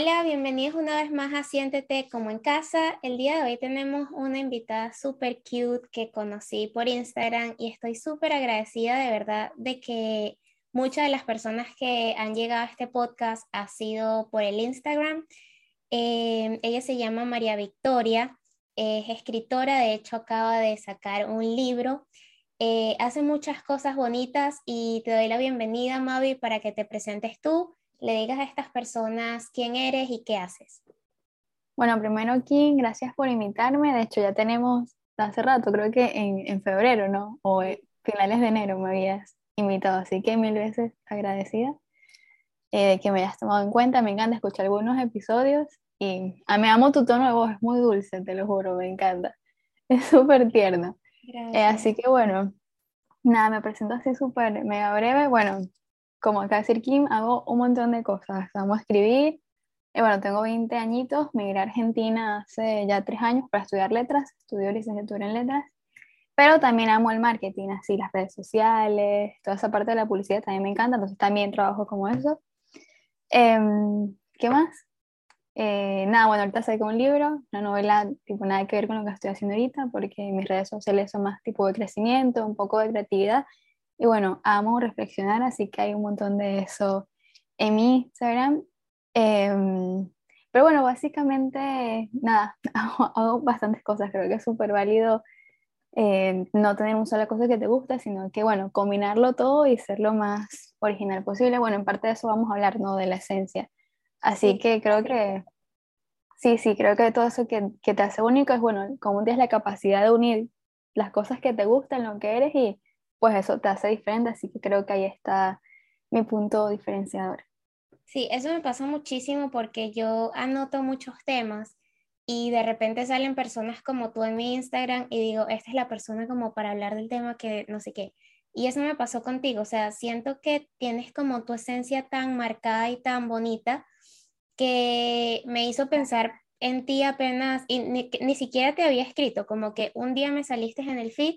Hola, bienvenidos una vez más a Siéntete como en casa. El día de hoy tenemos una invitada súper cute que conocí por Instagram y estoy súper agradecida de verdad de que muchas de las personas que han llegado a este podcast ha sido por el Instagram. Eh, ella se llama María Victoria, es escritora, de hecho acaba de sacar un libro. Eh, hace muchas cosas bonitas y te doy la bienvenida, Mavi, para que te presentes tú le digas a estas personas quién eres y qué haces. Bueno, primero, Kim, gracias por invitarme. De hecho, ya tenemos hace rato, creo que en, en febrero, ¿no? O finales de enero me habías invitado, así que mil veces agradecida eh, de que me hayas tomado en cuenta. Me encanta escuchar algunos episodios y ah, me amo tu tono de voz, es muy dulce, te lo juro, me encanta. Es súper tierno. Eh, así que bueno, nada, me presento así súper mega breve. Bueno, como acá decir Kim, hago un montón de cosas. Vamos a escribir. Y bueno, tengo 20 añitos, migré a Argentina hace ya tres años para estudiar letras, estudio licenciatura en letras, pero también amo el marketing, así las redes sociales, toda esa parte de la publicidad también me encanta, entonces también trabajo como eso. Em, ¿Qué más? Eh, nada, bueno, ahorita saqué un libro, una novela tipo nada que ver con lo que estoy haciendo ahorita, porque mis redes sociales son más tipo de crecimiento, un poco de creatividad, y bueno, amo reflexionar, así que hay un montón de eso en mi Instagram. Em, pero bueno, básicamente, nada, hago, bastantes cosas, creo que es súper válido eh, no tener una sola cosa que te guste, sino que, bueno, combinarlo todo y ser lo más original posible. Bueno, en parte de eso vamos a hablar, ¿no? De la esencia. Así que creo que, sí, sí, creo que todo eso que, que te hace único es, bueno, como tienes la capacidad de unir las cosas que te gustan, lo que eres y pues eso te hace diferente, así que creo que ahí está mi punto diferenciador. Sí, eso me pasa muchísimo porque yo anoto muchos temas y de repente salen personas como tú en mi Instagram y digo, esta es la persona como para hablar del tema que no sé qué. Y eso me pasó contigo, o sea, siento que tienes como tu esencia tan marcada y tan bonita que me hizo pensar en ti apenas, y ni, ni siquiera te había escrito, como que un día me saliste en el feed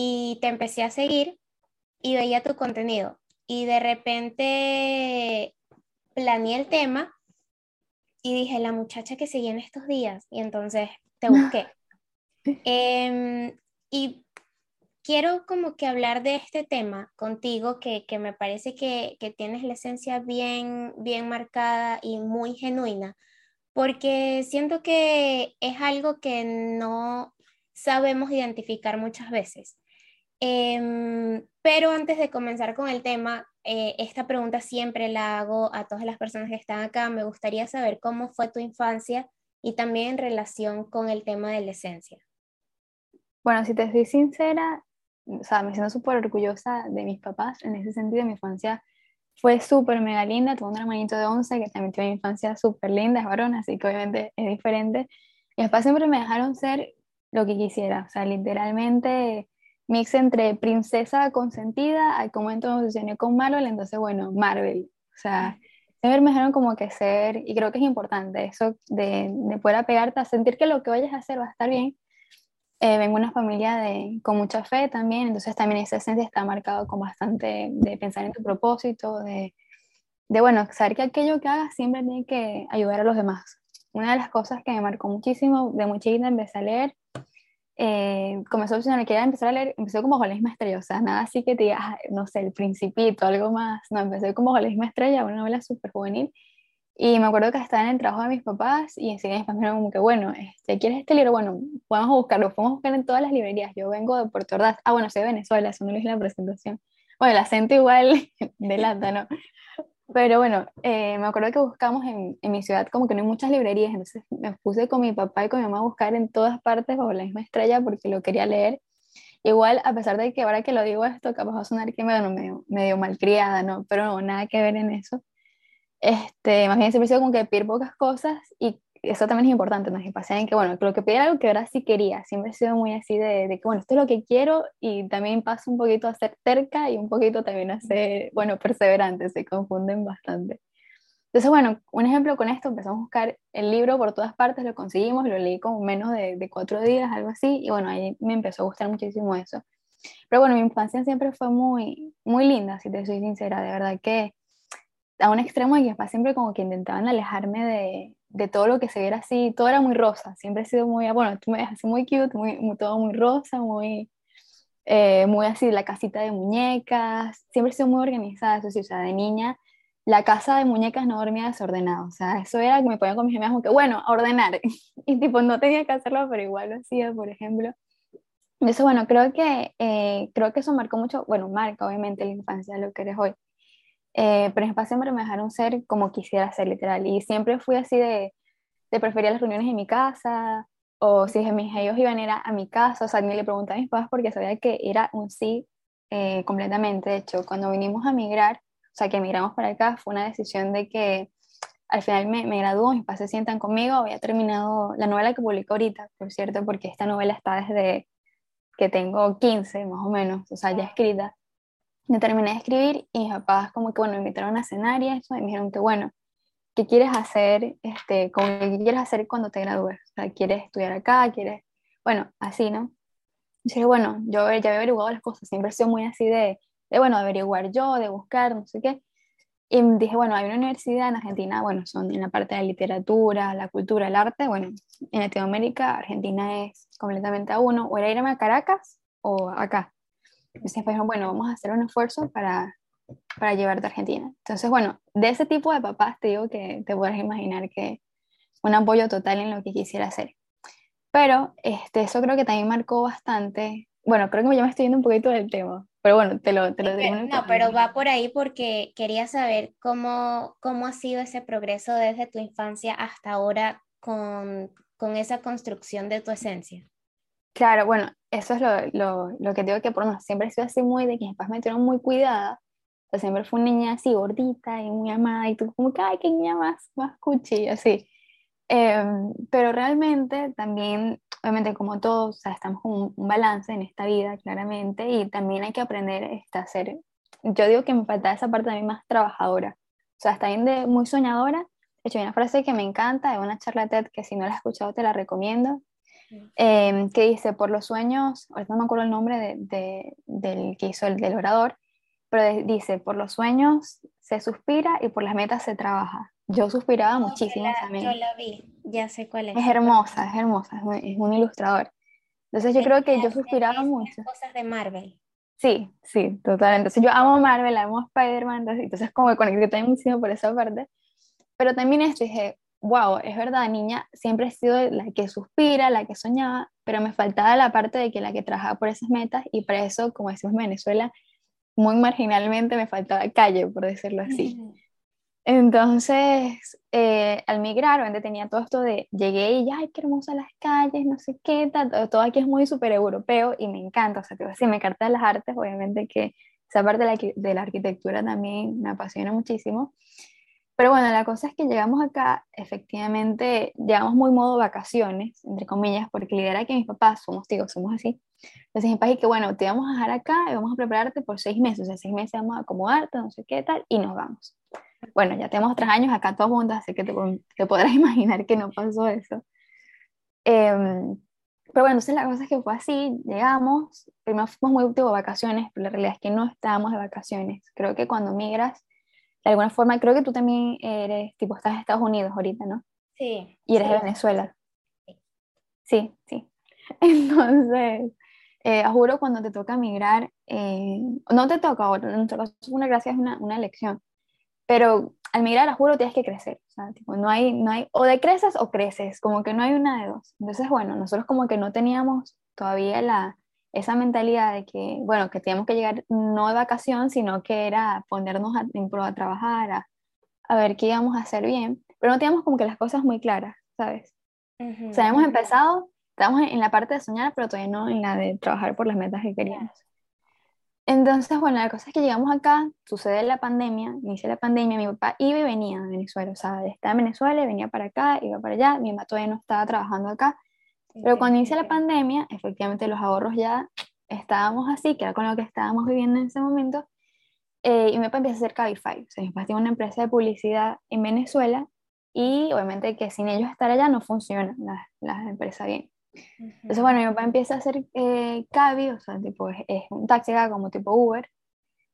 y te empecé a seguir y veía tu contenido y de repente planeé el tema y dije, la muchacha que seguía en estos días y entonces te busqué. Em, y quiero como que hablar de este tema contigo que, que me parece que, que, tienes la esencia bien, bien marcada y muy genuina, porque siento que es algo que no sabemos identificar muchas veces. Em, pero antes de comenzar con el tema, eh, esta pregunta siempre la hago a todas las personas que están acá. Me gustaría saber cómo fue tu infancia y también en relación con el tema de la esencia. Bueno, si te soy sincera, o sea, me siento súper orgullosa de mis papás. En ese sentido, mi infancia fue súper mega linda. Tuve un hermanito de 11 que también tuvo una infancia súper linda, es varón, así que obviamente es diferente. Mis papás siempre me dejaron ser lo que quisiera, o sea, literalmente mix entre princesa consentida, al momento me obsesioné con Marvel, entonces bueno, Marvel, o sea, siempre me dejaron como que ser, y creo que es importante eso de, de poder apegarte a sentir que lo que vayas a hacer va a estar bien. Eh, vengo de una familia de, con mucha fe también, entonces también esa esencia está marcado con bastante de pensar en tu propósito, de, de bueno, saber que aquello que hagas siempre tiene que ayudar a los demás. Una de las cosas que me marcó muchísimo, de muy chiquita empecé a leer eh, comenzó a opcionar, quería empezar a leer, empecé como la misma estrella, o sea, nada así que te diga, ah, no sé, el principito, algo más, no, empecé como la misma estrella, una novela súper juvenil, y me acuerdo que estaba en el trabajo de mis papás, y enseguida mis papás me como que, bueno, este, ¿quieres este libro? Bueno, podemos buscarlo, podemos buscar en todas las librerías, yo vengo de Puerto Ordaz, ah, bueno, soy de Venezuela, eso no lo en la presentación, bueno, el acento igual delata, ¿no? Pero bueno, eh, me acuerdo que buscamos en, en, mi ciudad como que no hay muchas librerías, entonces me puse con mi papá y con mi mamá a buscar en todas partes bajo la misma estrella porque lo quería leer. Igual, a pesar de que ahora que lo digo esto, capaz va a sonar que me, medio, medio malcriada, ¿no? Pero no, nada que ver en eso. Este, más bien siempre he sido como que pedir pocas cosas y eso también es importante, ¿no? Que en que, bueno, lo que pedía algo que ahora sí quería, siempre he sido muy así de, de, que, bueno, esto es lo que quiero y también paso un poquito a ser terca y un poquito también a ser, bueno, perseverante, se confunden bastante. Entonces, bueno, un ejemplo con esto, empezamos a buscar el libro por todas partes, lo conseguimos, lo leí como menos de, de cuatro días, algo así, y bueno, ahí me empezó a gustar muchísimo eso. Pero bueno, mi infancia siempre fue muy, muy linda, si te soy sincera, de verdad que a un extremo de que siempre como que intentaban alejarme de, de todo lo que se viera así, todo era muy rosa, siempre he sido muy, bueno, tú me ves así muy cute, muy, todo muy rosa, muy, eh, muy así, la casita de muñecas, siempre he sido muy organizada, eso sí, o sea, de niña, la casa de muñecas no dormía desordenada, o sea, eso era me ponían con mis amigas como que, bueno, ordenar, y tipo, no tenía que hacerlo, pero igual lo hacía, por ejemplo. Eso, bueno, creo que, eh, creo que eso marcó mucho, bueno, marca obviamente la infancia lo que eres hoy. Eh, pero en espacio siempre me dejaron ser como quisiera ser, literal. Y siempre fui así de, de preferir las reuniones en mi casa, o si mis ellos iban a ir a, mi casa, o sea, ni le preguntaba a mis padres porque sabía que era un sí eh, completamente. De hecho, cuando vinimos a migrar, o sea, que emigramos para acá, fue una decisión de que al final me, me graduó, mis padres se sientan conmigo, había terminado la novela que publico ahorita, por cierto, porque esta novela está desde que tengo 15 más o menos, o sea, ya escrita me terminé de escribir y mis papás como que, bueno, me invitaron a cenar y eso, y me dijeron que, bueno, ¿qué quieres hacer, este, como ¿qué quieres hacer cuando te gradúes? O sea, ¿quieres estudiar acá? ¿Quieres, bueno, así, ¿no? Y dije, bueno, yo ya había averiguado las cosas, siempre he sido muy así de, de, bueno, averiguar yo, de buscar, no sé qué. Y dije, bueno, hay una universidad en Argentina, bueno, son en la parte de la literatura, la cultura, el arte, bueno, en Latinoamérica, Argentina es completamente a uno, o era irme a Caracas o acá. Entonces, pues, bueno, vamos a hacer un esfuerzo para, para llevarte a Argentina. Entonces, bueno, de ese tipo de papás te digo que te puedes imaginar que un apoyo total en lo que quisiera hacer. Pero este, eso creo que también marcó bastante. Bueno, creo que ya me estoy yendo un poquito del tema, pero bueno, te lo, te lo digo. No, pero va por ahí porque quería saber cómo, cómo ha sido ese progreso desde tu infancia hasta ahora con, con esa construcción de tu esencia. Claro, bueno, eso es lo, lo, lo que digo que por menos siempre he sido así muy de que mis papás me tuvieron muy cuidada. O sea, siempre fue una niña así gordita y muy amada y tú como que, ay, qué niña más, más cuchi, así. Em, pero realmente también, obviamente como todos, o sea, estamos con un, balance en esta vida, claramente, y también hay que aprender este, a ser, yo digo que me falta esa parte también más trabajadora. O sea, está bien de muy soñadora. De hecho, hay una frase que me encanta, de una charla TED que si no la has escuchado te la recomiendo, Em, que dice, por los sueños, ahorita no me acuerdo el nombre de, del que hizo el del orador, pero dice, por los sueños se suspira y por las metas se trabaja. Yo suspiraba muchísimo también. Yo la vi, ya sé cuál es. Es hermosa, es hermosa, es un, ilustrador. Entonces yo creo que yo suspiraba mucho. Cosas de Marvel. Sí, sí, totalmente. Entonces yo amo Marvel, amo Spider-Man, entonces como me conecté también muchísimo por esa parte. Pero también esto dije, wow, es verdad, niña, siempre he sido la que suspira, la que soñaba, pero me faltaba la parte de que la que trabajaba por esas metas y para eso, como decimos en Venezuela, muy marginalmente me faltaba calle, por decirlo así. Entonces, eh, al migrar, donde tenía todo esto de llegué y ya, ay, qué hermosas las calles, no sé qué, todo, aquí es muy súper europeo y me encanta, o sea, si me encanta las artes, obviamente que esa parte de la, de la arquitectura también me apasiona muchísimo. Pero bueno, la cosa es que llegamos acá, efectivamente, llegamos muy modo vacaciones, entre comillas, porque la idea era que mis papás, somos tíos, somos así. Entonces mi papá que bueno, te vamos a dejar acá y vamos a prepararte por seis meses, o sea, seis meses vamos a acomodarte, no sé qué tal, y nos vamos. Bueno, ya tenemos tres años acá todos juntos, así que te, te podrás imaginar que no pasó eso. Em, pero bueno, entonces la cosa es que fue así, llegamos, primero fuimos muy tipo vacaciones, pero la realidad es que no estábamos de vacaciones. Creo que cuando migras de alguna forma, creo que tú también eres, tipo, estás en Estados Unidos ahorita, ¿no? Sí. Y eres de Venezuela. Sí, sí. Entonces, eh, juro, cuando te toca migrar, eh, no te toca ahora, en nuestro caso una gracia, es una, una elección, pero al migrar, juro, tienes que crecer, o sea, tipo, no hay, no hay, o decreces o creces, como que no hay una de dos. Entonces, bueno, nosotros como que no teníamos todavía la, esa mentalidad de que, bueno, que teníamos que llegar no de vacación, sino que era ponernos a, en pro a trabajar, a, a ver qué íbamos a hacer bien, pero no teníamos como que las cosas muy claras, ¿sabes? O sea, hemos empezado, estamos en la parte de soñar, pero todavía no en la de trabajar por las metas que queríamos. Entonces, bueno, la cosa es que llegamos acá, sucede la pandemia, inicia la pandemia, mi papá iba y venía de Venezuela, o sea, estaba en Venezuela, venía para acá, iba para allá, mi mamá todavía no estaba trabajando acá, pero cuando inicia la pandemia, efectivamente los ahorros ya estábamos así, que era con lo que estábamos viviendo en ese momento, eh, y mi papá empieza a hacer Cabify, o sea, mi papá tiene una empresa de publicidad en Venezuela, y obviamente que sin ellos estar allá no funciona la, la empresa bien. Entonces, bueno, mi papá empieza a hacer eh, Cabi, o sea, tipo, es, un taxi como tipo Uber.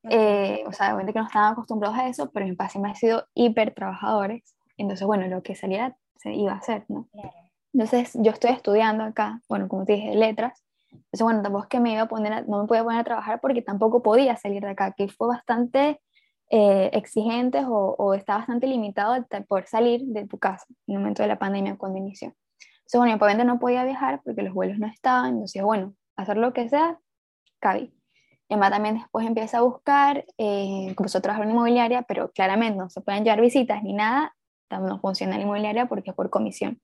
Eh, o sea, obviamente que no estaban acostumbrados a eso, pero mi papá siempre ha sido hiper trabajadores. Entonces, bueno, lo que saliera se iba a hacer, ¿no? Entonces, yo estoy estudiando acá, bueno, como te dije, letras. Entonces, bueno, tampoco es que me iba a poner, no me podía poner a trabajar porque tampoco podía salir de acá, que fue bastante eh, exigente o, o está bastante limitado por salir de tu casa en el momento de la pandemia cuando inició. Entonces, bueno, obviamente no podía viajar porque los vuelos no estaban, entonces, bueno, hacer lo que sea, cabí. Emma también después empieza a buscar, eh, comenzó a trabajar en inmobiliaria, pero claramente no se pueden llevar visitas ni nada, no funciona la inmobiliaria porque es por comisión.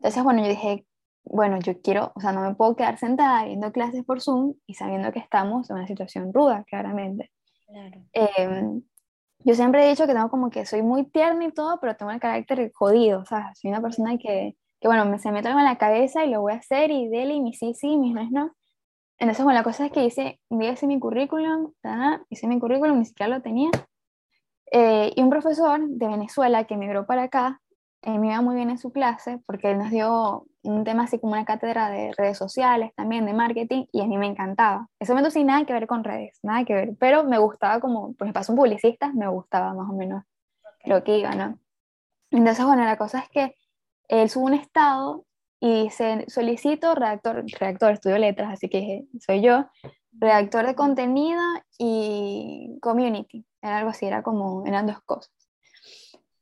Entonces, bueno, yo dije, bueno, yo quiero, o sea, no me puedo quedar sentada viendo clases por Zoom y sabiendo que estamos en una situación ruda, claramente. Claro. Em, yo siempre he dicho que tengo como que soy muy tierna y todo, pero tengo el carácter jodido, o sea, soy una persona que que bueno, me, se me algo en la cabeza y lo voy a hacer y dele y mi sí, sí, mis no es no. Entonces, bueno, la cosa es que hice, hice mi currículum, hice mi currículum, ni siquiera lo tenía. Eh, y un profesor de Venezuela que emigró para acá, eh, me iba muy bien en su clase porque él nos dio un tema así como una cátedra de redes sociales, también de marketing, y a mí me encantaba. Ese momento sin nada que ver con redes, nada que ver, pero me gustaba como, pues pasó un publicista, me gustaba más o menos lo que iba, ¿no? Entonces, bueno, la cosa es que él sube un estado y dice, solicito redactor, redactor, estudio letras, así que soy yo, redactor de contenido y community, era algo así, era como, eran dos cosas.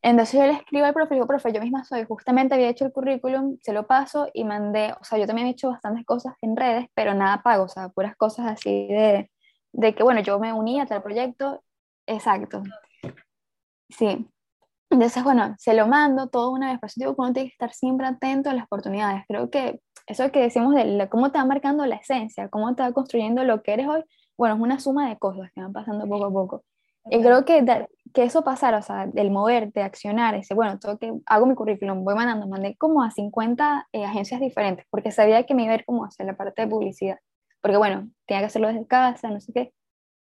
Entonces yo le escribo al profe, digo, profe, yo misma soy, justamente había hecho el currículum, se lo paso y mandé, o sea, yo también he hecho bastantes cosas en redes, pero nada pago, o sea, puras cosas así de, de que, bueno, yo me uní a tal proyecto, exacto. Sí, entonces, bueno, se lo mando todo una vez, por eso digo que uno tiene que estar siempre atento a las oportunidades. Creo que eso que decimos de cómo te va marcando la esencia, cómo te va construyendo lo que eres hoy, bueno, es una suma de cosas que van pasando poco a poco. Y creo que, que eso pasara, o sea, del moverte, accionar, ese, bueno, todo que hago mi currículum, voy mandando, mandé como a 50 eh, agencias diferentes, porque sabía que me iba a ir como hacer la parte de publicidad, porque bueno, tenía que hacerlo desde casa, no sé qué,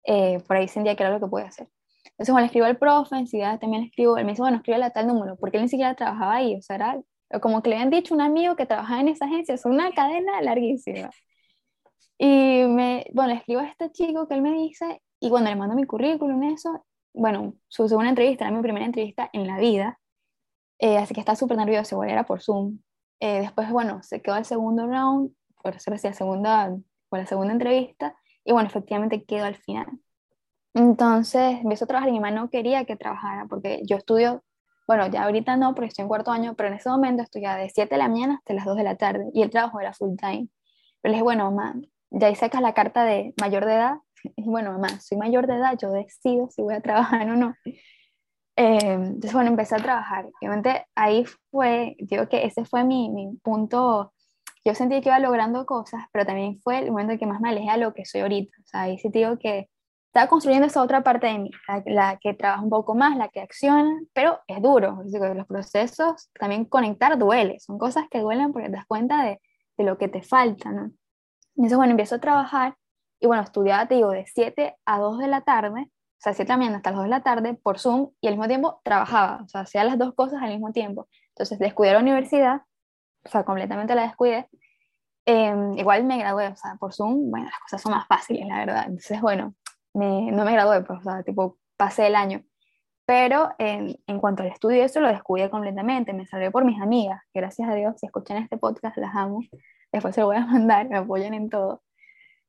eh, por ahí sentía que era lo que podía hacer. Entonces, bueno, le escribo al profe, enseguida también le escribo, él me dice, bueno, escribe a tal número, porque él ni siquiera trabajaba ahí, o sea, era como que le habían dicho un amigo que trabajaba en esa agencia, es una cadena larguísima. Y me, bueno, le escribo a este chico que él me dice, y cuando le mando mi currículum, eso, bueno, su segunda entrevista, era mi primera entrevista en la vida, eh, así que estaba súper nervioso, igual era por Zoom. Eh, después, bueno, se quedó el segundo round, por así, la segunda, por la segunda entrevista, y bueno, efectivamente quedó al final. Entonces empiezo a trabajar y mi mamá no quería que trabajara porque yo estudio, bueno, ya ahorita no porque estoy en cuarto año, pero en ese momento estudiaba de 7 de la mañana hasta las 2 de la tarde y el trabajo era full time. Pero le dije, bueno, mamá, ya ahí sacas la carta de mayor de edad. Y bueno, mamá, soy mayor de edad, yo decido si voy a trabajar o no. Eh, entonces, bueno, empecé a trabajar. Obviamente ahí fue, digo que ese fue mi, mi punto yo sentí que iba logrando cosas, pero también fue el momento en que más me alejé a lo que soy ahorita. O sea, ahí sí digo que estaba construyendo esa otra parte de mí, la, que trabaja un poco más, la que acciona, pero es duro. los procesos, también conectar duele, son cosas que duelen porque te das cuenta de, de lo que te falta, ¿no? Entonces, bueno, empiezo a trabajar y bueno, estudiaba, te digo, de 7 a 2 de la tarde, o sea, 7 de la mañana hasta las 2 de la tarde por Zoom y al mismo tiempo trabajaba, o sea, hacía las dos cosas al mismo tiempo. Entonces, descuidé la universidad, o sea, completamente la descuidé. Em, igual me gradué, o sea, por Zoom, bueno, las cosas son más fáciles, la verdad. Entonces, bueno, no me gradué, pues, o sea, tipo, pasé el año. Pero en, en cuanto al estudio, eso lo descubrí completamente. Me salvé por mis amigas, gracias a Dios, si escuchan este podcast, las amo. Después se lo voy a mandar, me apoyan en todo.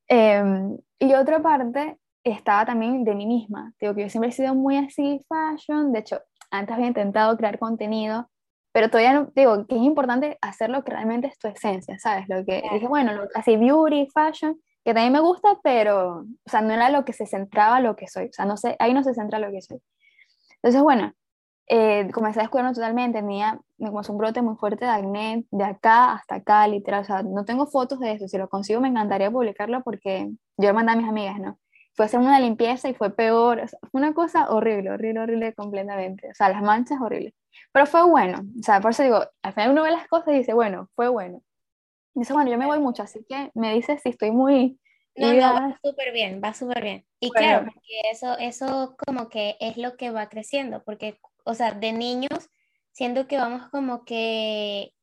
Em, y otra parte estaba también de mí misma. Digo que yo siempre he sido muy así, fashion. De hecho, antes había intentado crear contenido, pero todavía no, digo que es importante hacer lo que realmente es tu esencia, ¿sabes? Lo que dije, bueno, así beauty, fashion, que también me gusta, pero, o sea, no era lo que se centraba lo que soy, o sea, no sé, ahí no se centra lo que soy. Entonces, bueno, eh, comencé a descuidarme totalmente, tenía, me comenzó un brote muy fuerte de acné de acá hasta acá, literal, o sea, no tengo fotos de eso, si lo consigo me encantaría publicarlo porque yo lo mandé a mis amigas, ¿no? Fue hacer una limpieza y fue peor, o sea, fue una cosa horrible, horrible, horrible completamente, o sea, las manchas horribles, pero fue bueno, o sea, por eso digo, al final uno ve las cosas y dice, bueno, fue bueno. Y dice, bueno, yo me voy mucho, así que me dices si estoy muy... No, no, va súper bien, va súper bien. Y claro, porque eso, eso como que es lo que va creciendo, porque o sea, de niños, siento que vamos como que,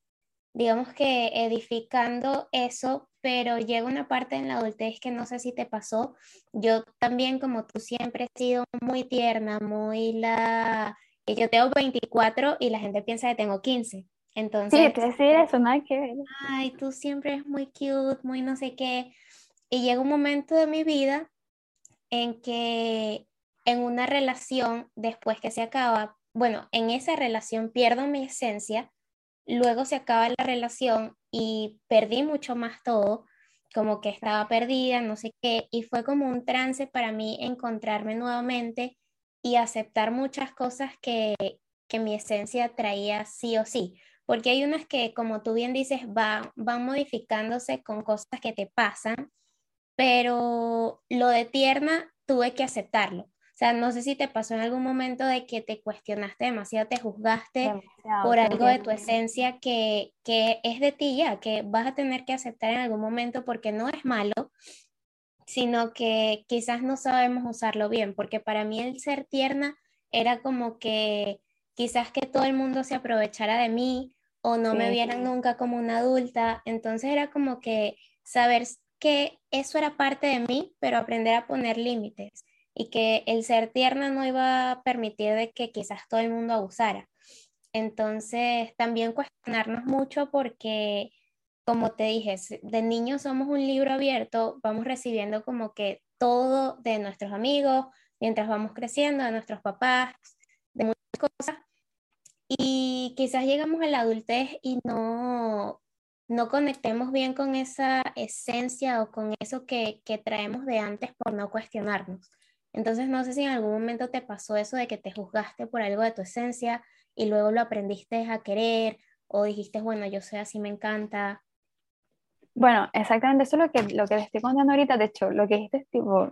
digamos que edificando eso, pero llega una parte en la adultez que no sé si te pasó. Yo también, como tú siempre he sido muy tierna, muy la... Yo tengo 24 y la gente piensa que tengo 15. Entonces, sí, te decir eso, nada que ver. Ay, tú siempre es muy cute, muy no sé qué. Y llega un momento de mi vida en que en una relación, después que se acaba, bueno, en esa relación pierdo mi esencia, luego se acaba la relación y perdí mucho más todo, como que estaba perdida, no sé qué, y fue como un trance para mí encontrarme nuevamente y aceptar muchas cosas que, que mi esencia traía sí o sí, porque hay unas que, como tú bien dices, va, van modificándose con cosas que te pasan, pero lo de tierna tuve que aceptarlo. Sea, no sé si te pasó en algún momento de que te cuestionaste demasiado, te juzgaste por algo de tu esencia que, que es de ti ya, que vas a tener que aceptar en algún momento porque no es malo, sino que quizás no sabemos usarlo bien, porque para mí el ser tierna era como que quizás que todo el mundo se aprovechara de mí o no me vieran nunca como una adulta, entonces era como que saber que eso era parte de mí, pero aprender a poner límites y que el ser tierna no iba a permitir de que quizás todo el mundo abusara. Entonces, también cuestionarnos mucho porque, como te dije, de niños somos un libro abierto, vamos recibiendo como que todo de nuestros amigos, mientras vamos creciendo, de nuestros papás, de muchas cosas. Y quizás llegamos a la adultez y no, no conectemos bien con esa esencia o con eso que, que traemos de antes por no cuestionarnos. Entonces, no sé si en algún momento te pasó eso de que te juzgaste por algo de tu esencia y luego lo aprendiste a querer o dijiste, bueno, yo soy así, me encanta. Bueno, exactamente eso es lo que, lo que te estoy contando ahorita. De hecho, lo que dijiste es tipo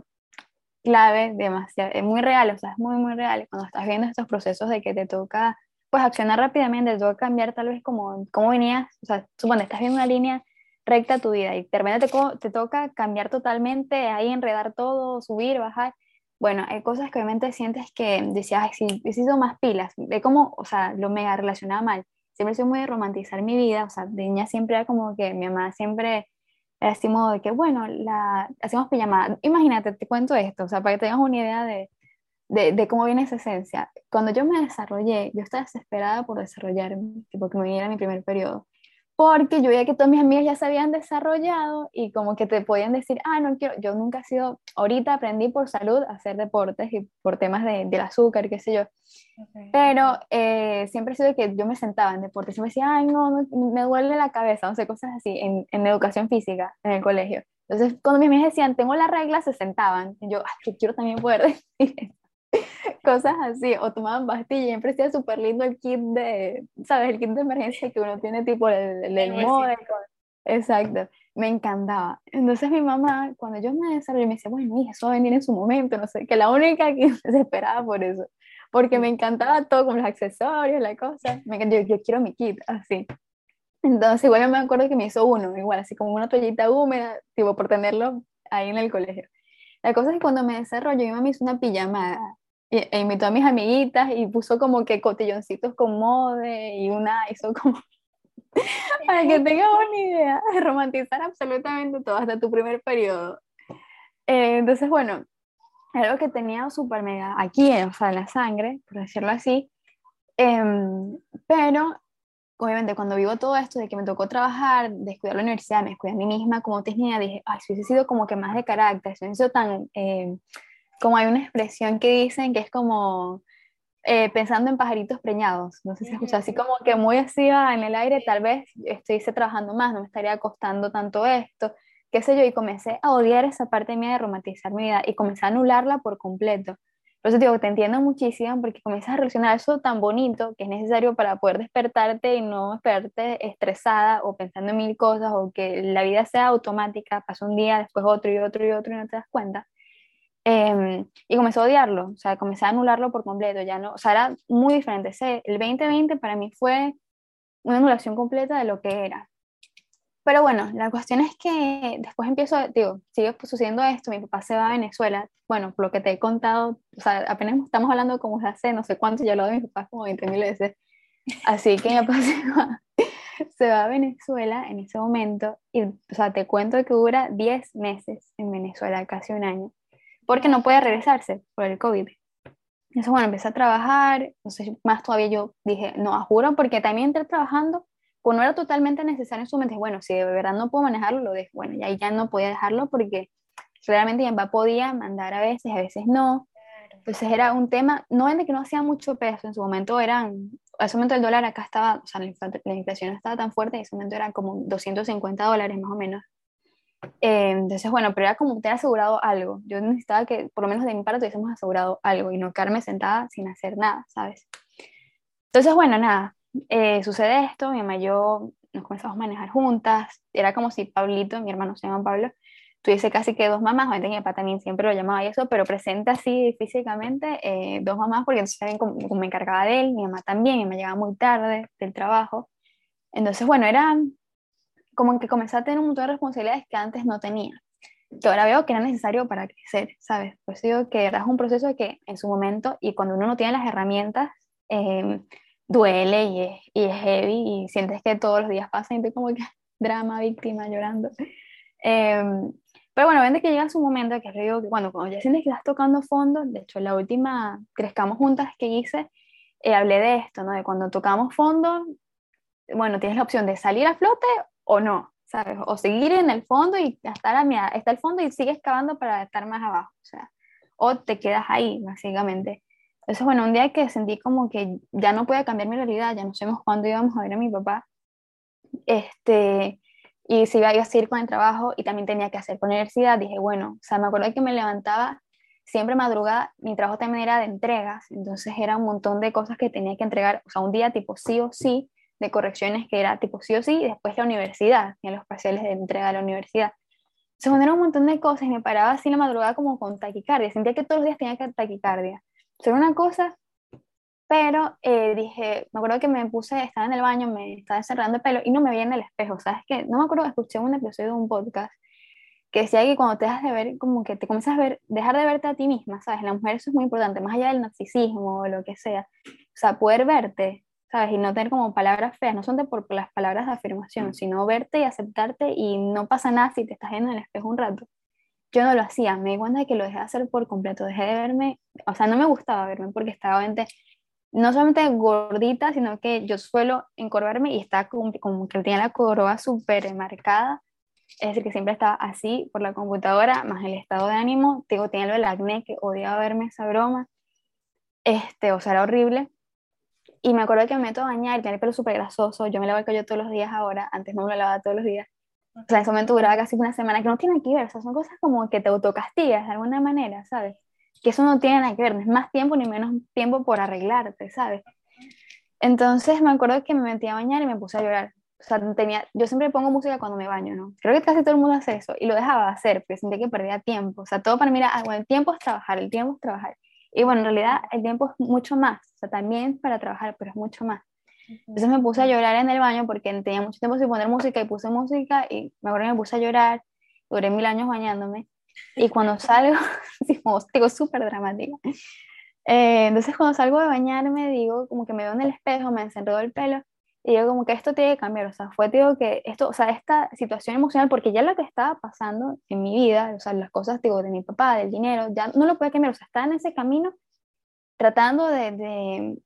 clave, demasiado, es muy real, o sea, es muy, muy real. Cuando estás viendo estos procesos de que te toca, pues, accionar rápidamente, te toca cambiar tal vez como, cómo venías, o sea, supone, estás viendo una línea recta tu vida y de repente te, te toca cambiar totalmente, ahí enredar todo, subir, bajar bueno, hay cosas que obviamente sientes que decías, sí, necesito más pilas, de cómo, o sea, lo mega relacionaba mal. Siempre soy muy de romantizar mi vida, o sea, de niña siempre era como que mi mamá siempre era así modo de que, bueno, la, hacemos pijamada. Imagínate, te cuento esto, o sea, para que tengas una idea de, de, de, cómo viene esa esencia. Cuando yo me desarrollé, yo estaba desesperada por desarrollarme, porque me viniera mi primer periodo porque yo veía que todas mis amigas ya se habían desarrollado y como que te podían decir, ah, no quiero, yo nunca he sido, ahorita aprendí por salud a hacer deportes y por temas de, del azúcar, qué sé yo, pero eh, siempre he sido que yo me sentaba en deportes y me decía, ay, no, me, duele la cabeza, no sé, cosas así, en, en, educación física, en el colegio. Entonces, cuando mis amigas decían, tengo la regla, se sentaban, y yo, ay, yo quiero también poder decir cosas así, o tomaban pastillas, siempre decía súper lindo el kit de, ¿sabes? El kit de emergencia que uno tiene tipo el, el, el exacto, me encantaba. Entonces mi mamá, cuando yo me desarrollé, me decía, bueno, hija, eso va a venir en su momento, no sé, que la única que se esperaba por eso, porque me encantaba todo, con los accesorios, la cosa, me, yo, yo quiero mi kit, así. Entonces, igual me acuerdo que me hizo uno, igual, así como una toallita húmeda, tipo, por tenerlo ahí en el colegio. La cosa es que cuando me desarrollé, mi mamá me hizo una pijamada e invitó a mis amiguitas y puso como que cotilloncitos con mode y una hizo como para que tengas una idea de romantizar absolutamente todo hasta tu primer periodo. Eh, entonces, bueno, algo que tenía súper mega aquí, o sea, en la sangre, por decirlo así, em, pero obviamente cuando vivo todo esto de que me tocó trabajar, descuidar la universidad, me descuidé a mí misma, como tenía, dije, ay, si hubiese sido como que más de carácter, si hubiese sido tan... Eh, como hay una expresión que dicen que es como eh, pensando en pajaritos preñados, no sé si escucha, así como que muy así en el aire, tal vez estuviese trabajando más, no me estaría costando tanto esto, qué sé yo, y comencé a odiar esa parte mía de romantizar mi vida y comencé a anularla por completo. Por eso digo, te entiendo muchísimo porque comienzas a relacionar eso tan bonito que es necesario para poder despertarte y no despertarte estresada o pensando en mil cosas o que la vida sea automática, pasa un día, después otro y otro y otro y no te das cuenta. Em, y comencé a odiarlo, o sea, comencé a anularlo por completo, ya no, o sea, era muy diferente. el 2020 para mí fue una anulación completa de lo que era. Pero bueno, la cuestión es que después empiezo, digo, sigue sucediendo esto, mi papá se va a Venezuela, bueno, por lo que te he contado, o sea, apenas estamos hablando como hace no sé cuánto, ya lo de mi papá como 20 mil veces, así que mi papá se va, se va a Venezuela en ese momento, y, o sea, te cuento que dura 10 meses en Venezuela, casi un año, porque no puede regresarse por el COVID. Entonces, bueno, empecé a trabajar, sé, más todavía yo dije, no, juro, porque también entré trabajando no era totalmente necesario en su mente, bueno, si de verdad no puedo manejarlo, lo dejo. Bueno, y ahí ya no podía dejarlo porque realmente ya podía mandar a veces, a veces no. Entonces era un tema, no es de que no hacía mucho peso, en su momento eran, en ese momento el dólar acá estaba, o sea, la inflación estaba tan fuerte, en ese momento eran como 250 dólares más o menos. Eh, entonces, bueno, pero era como tener asegurado algo. Yo necesitaba que, por lo menos de mi parte, tuviésemos asegurado algo y no quedarme sentada sin hacer nada, ¿sabes? Entonces, bueno, nada, eh, sucede esto, mi mamá y yo nos comenzamos a manejar juntas, era como si Pablito, mi hermano se llama Pablo, tuviese casi que dos mamás, obviamente mi papá también siempre lo llamaba y eso, pero presenta así físicamente eh, dos mamás porque entonces también como, me encargaba de él, mi mamá también, mi mamá llegaba muy tarde del trabajo, entonces bueno, era como que comencé a tener un montón de responsabilidades que antes no tenía, que ahora veo que era necesario para crecer, ¿sabes? Pues digo que era un proceso que en su momento y cuando uno no tiene las herramientas, eh, duele y es, y es heavy y sientes que todos los días pasan y te como que drama, víctima, llorando. Em, pero bueno, ven que llega su momento, que digo que cuando, cuando ya sientes que estás tocando fondo, de hecho la última Crezcamos Juntas que hice, eh, hablé de esto, ¿no? De cuando tocamos fondo, bueno, tienes la opción de salir a flote o no, ¿sabes? O seguir en el fondo y estar a mi, está el fondo y sigues cavando para estar más abajo, o sea, o te quedas ahí, básicamente. Entonces, bueno, un día que sentí como que ya no podía cambiar mi realidad, ya no sabemos cuándo íbamos a ver a mi papá, este, y si iba a seguir con el trabajo y también tenía que hacer con la universidad, dije, bueno, o sea, me acuerdo que me levantaba siempre madrugada, mi trabajo también era de entregas, entonces era un montón de cosas que tenía que entregar, o sea, un día tipo sí o sí, de correcciones que era tipo sí o sí, y después la universidad, en los parciales de entrega de la universidad. Se era un montón de cosas y me paraba así la madrugada como con taquicardia, sentía que todos los días tenía que taquicardia hacer una cosa, pero eh, dije, me acuerdo que me puse, estaba en el baño, me estaba cerrando el pelo y no me veía en el espejo, ¿sabes qué? No me acuerdo, escuché un episodio de un podcast que decía que cuando te dejas de ver, como que te comienzas a ver, dejar de verte a ti misma, ¿sabes? La mujer eso es muy importante, más allá del narcisismo o lo que sea, o sea, poder verte, ¿sabes? Y no tener como palabras feas, no son de por las palabras de afirmación, sino verte y aceptarte y no pasa nada si te estás viendo en el espejo un rato yo no lo hacía, me di cuenta de que lo dejé de hacer por completo, dejé de verme, o sea, no me gustaba verme porque estaba no solamente gordita, sino que yo suelo encorvarme y estaba como, como que tenía la corva súper marcada, es decir, que siempre estaba así por la computadora, más el estado de ánimo, digo, tenía el acné, que odiaba verme esa broma, este, o sea, era horrible, y me acuerdo que me meto a bañar, tenía el pelo súper grasoso, yo me lavo el cabello todos los días ahora, antes no me lo lavaba todos los días, o sea, en ese momento duraba casi una semana, que no tiene que ver, o sea, son cosas como que te autocastigas de alguna manera, ¿sabes? Que eso no tiene nada que ver, no es más tiempo ni menos tiempo por arreglarte, ¿sabes? Entonces me acuerdo que me metí a bañar y me puse a llorar. O sea, tenía, yo siempre pongo música cuando me baño, ¿no? Creo que casi todo el mundo hace eso y lo dejaba de hacer, porque sentía que perdía tiempo. O sea, todo para mí era, ah, bueno, el tiempo es trabajar, el tiempo es trabajar. Y bueno, en realidad el tiempo es mucho más, o sea, también para trabajar, pero es mucho más. Entonces me puse a llorar en el baño porque tenía mucho tiempo sin poner música y puse música y me acuerdo que me puse a llorar, duré mil años bañándome y cuando salgo, digo, súper dramática. Eh, entonces cuando salgo de bañarme digo como que me veo en el espejo, me encenro el pelo y digo como que esto tiene que cambiar, o sea, fue digo que esto, o sea, esta situación emocional, porque ya lo que estaba pasando en mi vida, o sea, las cosas digo de mi papá, del dinero, ya no lo puede cambiar, o sea, está en ese camino tratando de,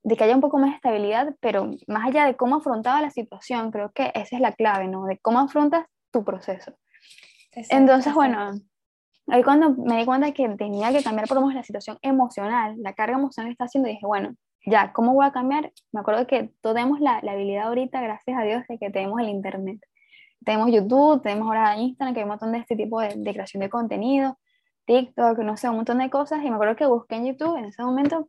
de, que haya un poco más de estabilidad, pero más allá de cómo afrontaba la situación, creo que esa es la clave, ¿no? De cómo afrontas tu proceso. Entonces, bueno, ahí cuando me di cuenta que tenía que cambiar por lo menos la situación emocional, la carga emocional que está haciendo, dije, bueno, ya, ¿cómo voy a cambiar? Me acuerdo que tenemos la, la habilidad ahorita, gracias a Dios, de que tenemos el Internet. Tenemos YouTube, tenemos ahora Instagram, que hay un montón de este tipo de, de creación de contenido TikTok, no sé, un montón de cosas y me acuerdo que busqué en YouTube en ese momento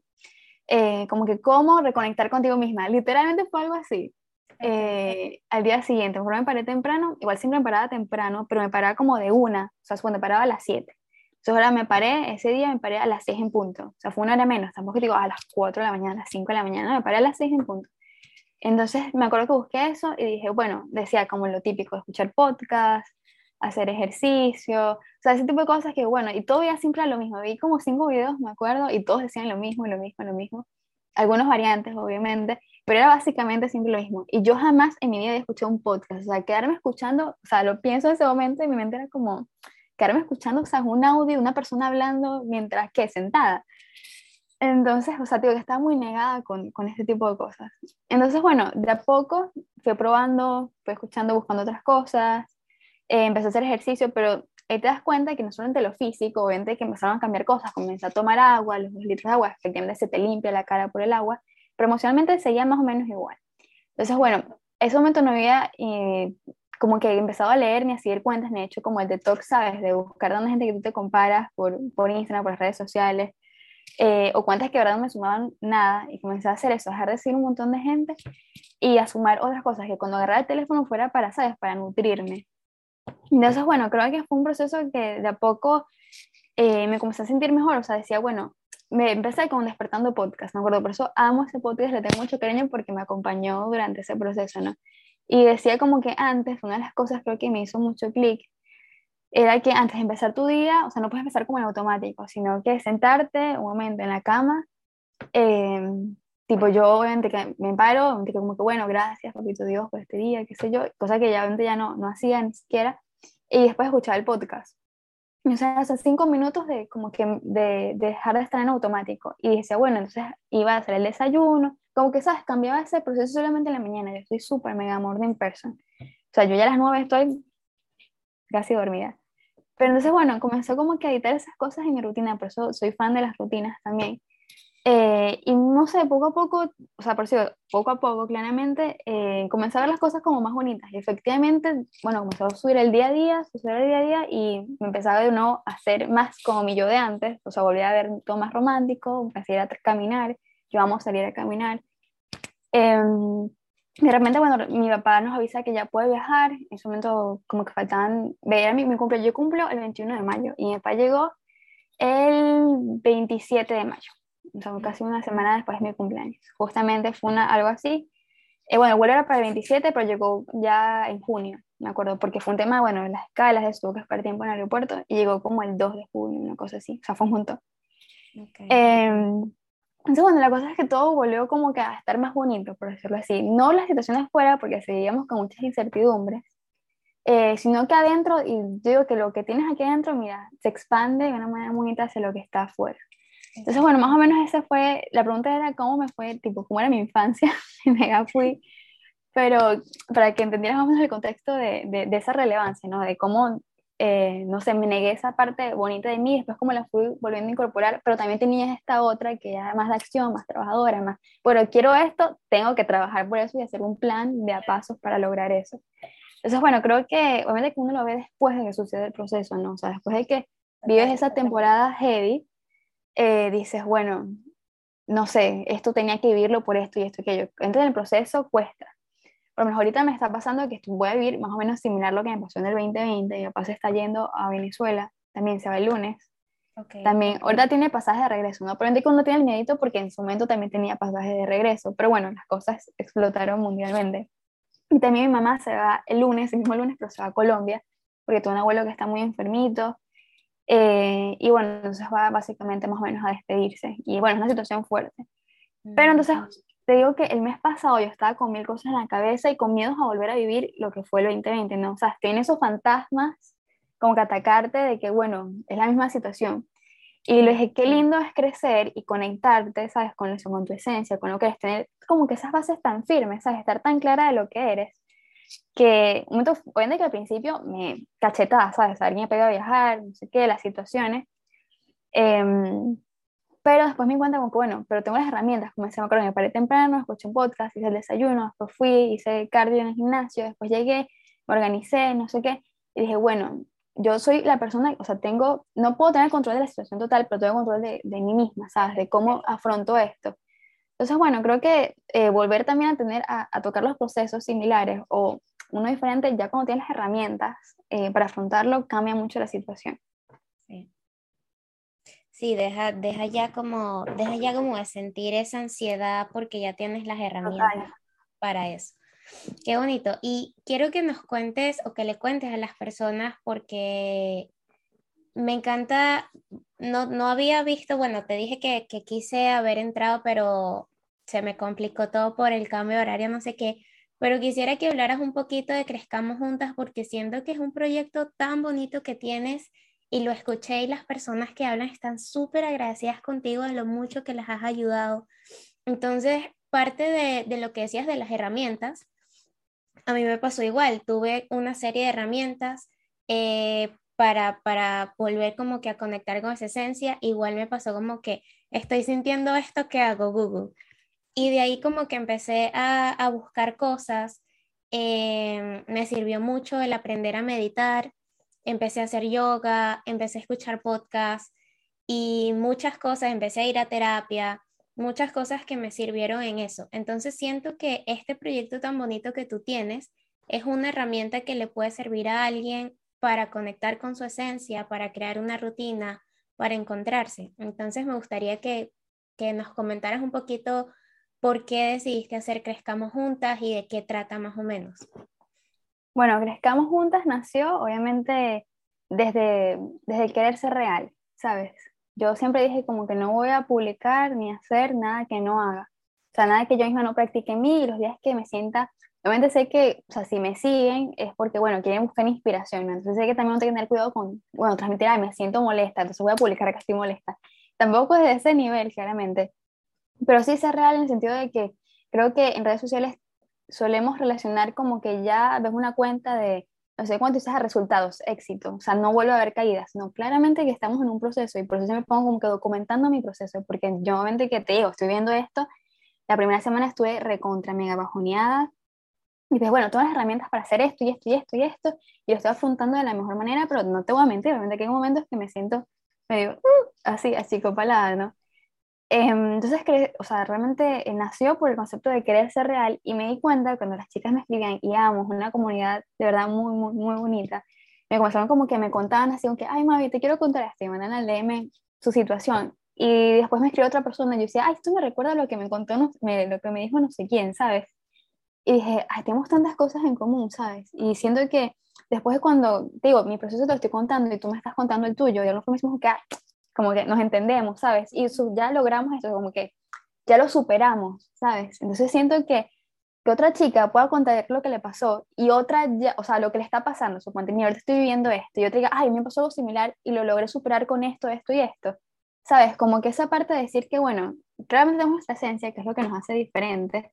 eh, como que cómo reconectar contigo misma. Literalmente fue algo así. Eh, al día siguiente, mejor me paré temprano, igual siempre me paraba temprano, pero me paraba como de una, o sea, cuando paraba a las 7. Entonces ahora me paré, ese día me paré a las 6 en punto, o sea, fue una hora menos, tampoco digo a las 4 de la mañana, a las 5 de la mañana, me paré a las 6 en punto. Entonces me acuerdo que busqué eso y dije, bueno, decía como lo típico, escuchar podcast, hacer ejercicio, o sea, ese tipo de cosas que, bueno, y todo veía siempre lo mismo. Vi como cinco videos, me acuerdo, y todos decían lo mismo, lo mismo, lo mismo. Algunos variantes, obviamente, pero era básicamente siempre lo mismo. Y yo jamás en mi vida había escuchado un podcast, o sea, quedarme escuchando, o sea, lo pienso en ese momento y mi mente era como, quedarme escuchando, o sea, un audio, una persona hablando mientras que sentada. Entonces, o sea, digo que estaba muy negada con, con este tipo de cosas. Entonces, bueno, de a poco fui probando, fui escuchando, buscando otras cosas, eh, empecé a hacer ejercicio, pero ahí te das cuenta que no solamente lo físico, obviamente que empezaron a cambiar cosas, comencé a tomar agua, los dos litros de agua, efectivamente se te limpia la cara por el agua, pero emocionalmente seguía más o menos igual. Entonces, bueno, ese momento no había eh, como que empezado a leer ni a seguir cuentas, ni hecho como el detox, ¿sabes? De buscar dónde gente que tú te comparas por, por Instagram, por las redes sociales, eh, o cuentas que de verdad no me sumaban nada, y comencé a hacer eso, dejar de seguir un montón de gente y a sumar otras cosas, que cuando agarraba el teléfono fuera para, ¿sabes? Para nutrirme, entonces, bueno, creo que fue un proceso que de a poco eh, me comencé a sentir mejor, o sea, decía, bueno, me empecé con Despertando Podcast, me acuerdo, por eso amo ese podcast, le tengo mucho cariño porque me acompañó durante ese proceso, ¿no? Y decía como que antes, una de las cosas creo que me hizo mucho clic, era que antes de empezar tu día, o sea, no puedes empezar como en automático, sino que sentarte un momento en la cama, eh, tipo yo obviamente que me paro, obviamente como que bueno, gracias papito Dios por este día, qué sé yo, cosa que ya obviamente ya no, no hacía ni siquiera, y después escuchar el podcast. O sea, hace cinco minutos de como que de, dejar de estar en automático. Y decía, bueno, entonces iba a hacer el desayuno, como que, ¿sabes? Cambiaba ese proceso solamente en la mañana. Yo estoy súper mega morning person. O sea, yo ya a las nueve estoy casi dormida. Pero entonces, bueno, comenzó como que a editar esas cosas en mi rutina, por eso soy fan de las rutinas también. Eh, y no sé, poco a poco, o sea, por cierto, poco a poco, claramente, eh, comencé a ver las cosas como más bonitas. Y efectivamente, bueno, comenzó a subir el día a día, subir el día a día, y me empezaba de nuevo a hacer más como mi yo de antes, o sea, volví a ver todo más romántico, empecé a ir a caminar, yo vamos a salir a caminar. Em, de repente, bueno, mi papá nos avisa que ya puede viajar, en ese momento como que faltaban, veía mi, mi cumpleaños, yo cumplo el 21 de mayo, y mi papá llegó el 27 de mayo casi una semana después de mi cumpleaños. Justamente fue una, algo así. Eh, bueno, el vuelo era para el 27, pero llegó ya en junio, me acuerdo, porque fue un tema, bueno, las escalas, eso, tuvo que esperar tiempo en el aeropuerto, y llegó como el 2 de junio, una cosa así, o sea, fue un montón. Em, entonces, bueno, la cosa es que todo volvió como que a estar más bonito, por decirlo así. No las situaciones fuera, porque seguíamos con muchas incertidumbres, eh, sino que adentro, y digo que lo que tienes aquí adentro, mira, se expande de una manera bonita hacia lo que está afuera. Entonces, bueno, más o menos esa fue, la pregunta era cómo me fue, tipo, cómo era mi infancia, mega fui, pero para que entendieras más o menos el contexto de, de, esa relevancia, ¿no? De cómo, eh, no sé, me negué esa parte bonita de mí, después cómo la fui volviendo a incorporar, pero también tenía esta otra que era más de acción, más trabajadora, más, bueno, quiero esto, tengo que trabajar por eso y hacer un plan de a pasos para lograr eso. Entonces, bueno, creo que obviamente que uno lo ve después de que sucede el proceso, ¿no? O sea, después de que vives esa temporada heavy, eh, dices, bueno, no sé, esto tenía que vivirlo por esto y esto y aquello. Entonces en el proceso cuesta. Por lo menos ahorita me está pasando que voy a vivir más o menos similar a lo que me pasó en el 2020. Mi papá se está yendo a Venezuela, también se va el lunes. También, ahorita tiene pasaje de regreso, ¿no? Pero cuando tiene el miedito porque en su momento también tenía pasaje de regreso. Pero bueno, las cosas explotaron mundialmente. Y también mi mamá se va el lunes, el mismo lunes, pero se va a Colombia, porque tuvo un abuelo que está muy enfermito eh, y bueno, entonces va básicamente más o menos a despedirse. Y bueno, es una situación fuerte. Pero entonces te digo que el mes pasado yo estaba con mil cosas en la cabeza y con miedos a volver a vivir lo que fue el 2020, ¿no? O sea, tiene esos fantasmas como que atacarte de que, bueno, es la misma situación. Y le dije, qué lindo es crecer y conectarte, ¿sabes? Con eso, con tu esencia, con lo que es tener como que esas bases tan firmes, ¿sabes? Estar tan clara de lo que eres que un momento, obviamente que al principio me cachetaba, ¿sabes? Alguien me pega a viajar, no sé qué, las situaciones. Em, pero después me encuentro como que, bueno, pero tengo las herramientas, comencé a me paré temprano, escuché un podcast, hice el desayuno, después fui, hice cardio en el gimnasio, después llegué, me organicé, no sé qué, y dije, bueno, yo soy la persona, o sea, tengo, no puedo tener control de la situación total, pero tengo control de, de mí misma, ¿sabes? De cómo afronto esto. Entonces, bueno, creo que eh, volver también a tener, a, a, tocar los procesos similares o uno diferente, ya cuando tienes las herramientas eh, para afrontarlo, cambia mucho la situación. Sí. Deja, deja, ya como, deja ya como de sentir esa ansiedad porque ya tienes las herramientas para eso. Qué bonito. Y quiero que nos cuentes o que le cuentes a las personas porque me encanta, no, no había visto, bueno, te dije que, que quise haber entrado, pero se me complicó todo por el cambio de horario, no sé qué, pero quisiera que hablaras un poquito de Crezcamos Juntas porque siento que es un proyecto tan bonito que tienes y lo escuché y las personas que hablan están súper agradecidas contigo de lo mucho que les has ayudado. Entonces, parte de, de, lo que decías de las herramientas, a mí me pasó igual, tuve una serie de herramientas eh, para, para volver como que a conectar con esa esencia, igual me pasó como que estoy sintiendo esto que hago Google y de ahí como que empecé a, a buscar cosas. Eh, me sirvió mucho el aprender a meditar, empecé a hacer yoga, empecé a escuchar podcasts y muchas cosas, empecé a ir a terapia, muchas cosas que me sirvieron en eso. Entonces siento que este proyecto tan bonito que tú tienes es una herramienta que le puede servir a alguien para conectar con su esencia, para crear una rutina, para encontrarse. Entonces me gustaría que, que nos comentaras un poquito ¿por qué decidiste hacer Crezcamos Juntas y de qué trata más o menos? Bueno, Crezcamos Juntas nació obviamente desde, desde el querer ser real, ¿sabes? Yo siempre dije como que no voy a publicar ni hacer nada que no haga. O sea, nada que yo misma no practique en mí y los días que me sienta, obviamente sé que, o sea, si me siguen es porque, bueno, quieren buscar inspiración, ¿no? Entonces sé que también tengo que tener cuidado con, bueno, transmitir, ay, me siento molesta, entonces voy a publicar que estoy molesta. Tampoco es de ese nivel, claramente, pero sí es real en el sentido de que creo que en redes sociales solemos relacionar como que ya ves una cuenta de, no sé cuánto dices a resultados, éxito, o sea, no vuelve a haber caídas, no, claramente que estamos en un proceso y por eso me pongo como que documentando mi proceso, porque yo obviamente que te digo, estoy viendo esto, la primera semana estuve recontra mega bajoneada, y pues bueno, todas las herramientas para hacer esto y esto y esto y esto, y lo estoy afrontando de la mejor manera, pero no te voy a mentir, obviamente que hay momentos que me siento medio uh, así, así copalada, ¿no? Em, entonces, o sea, realmente eh, nació por el concepto de querer ser real y me di cuenta cuando las chicas me escribían y éramos una comunidad de verdad muy, muy, muy bonita, me comenzaron como que me contaban así, como que, ay, mami, te quiero contar esto, y mandan al DM su situación. Y después me escribió otra persona y yo decía, ay, esto me recuerda lo que me contó, no, me, lo que me dijo no sé quién, ¿sabes? Y dije, ay, tenemos tantas cosas en común, ¿sabes? Y siento que después de cuando, digo, mi proceso te lo estoy contando y tú me estás contando el tuyo, y a lo mejor me decimos que, como que nos entendemos, ¿sabes? Y ya logramos esto, como que ya lo superamos, ¿sabes? Entonces siento que, que otra chica pueda contar lo que le pasó y otra, ya, o sea, lo que le está pasando, suponte, mira, ahorita estoy viviendo esto, y otra diga, ay, me pasó algo similar y lo logré superar con esto, esto y esto, ¿sabes? Como que esa parte de decir que, bueno, realmente tenemos nuestra esencia, que es lo que nos hace diferentes,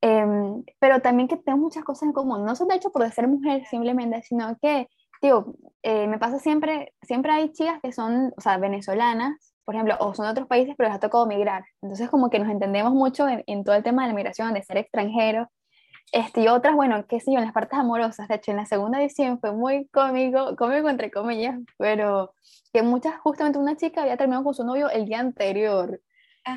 em, pero también que tenemos muchas cosas en común, no son de hecho por ser mujer simplemente, sino que digo, eh, me pasa siempre, siempre hay chicas que son, o sea, venezolanas, por ejemplo, o son de otros países, pero les ha tocado migrar. Entonces, como que nos entendemos mucho en, todo el tema de la migración, de ser extranjero. Este, y otras, bueno, qué sé yo, en las partes amorosas. De hecho, en la segunda edición fue muy cómico, cómico entre comillas, pero que muchas, justamente una chica había terminado con su novio el día anterior.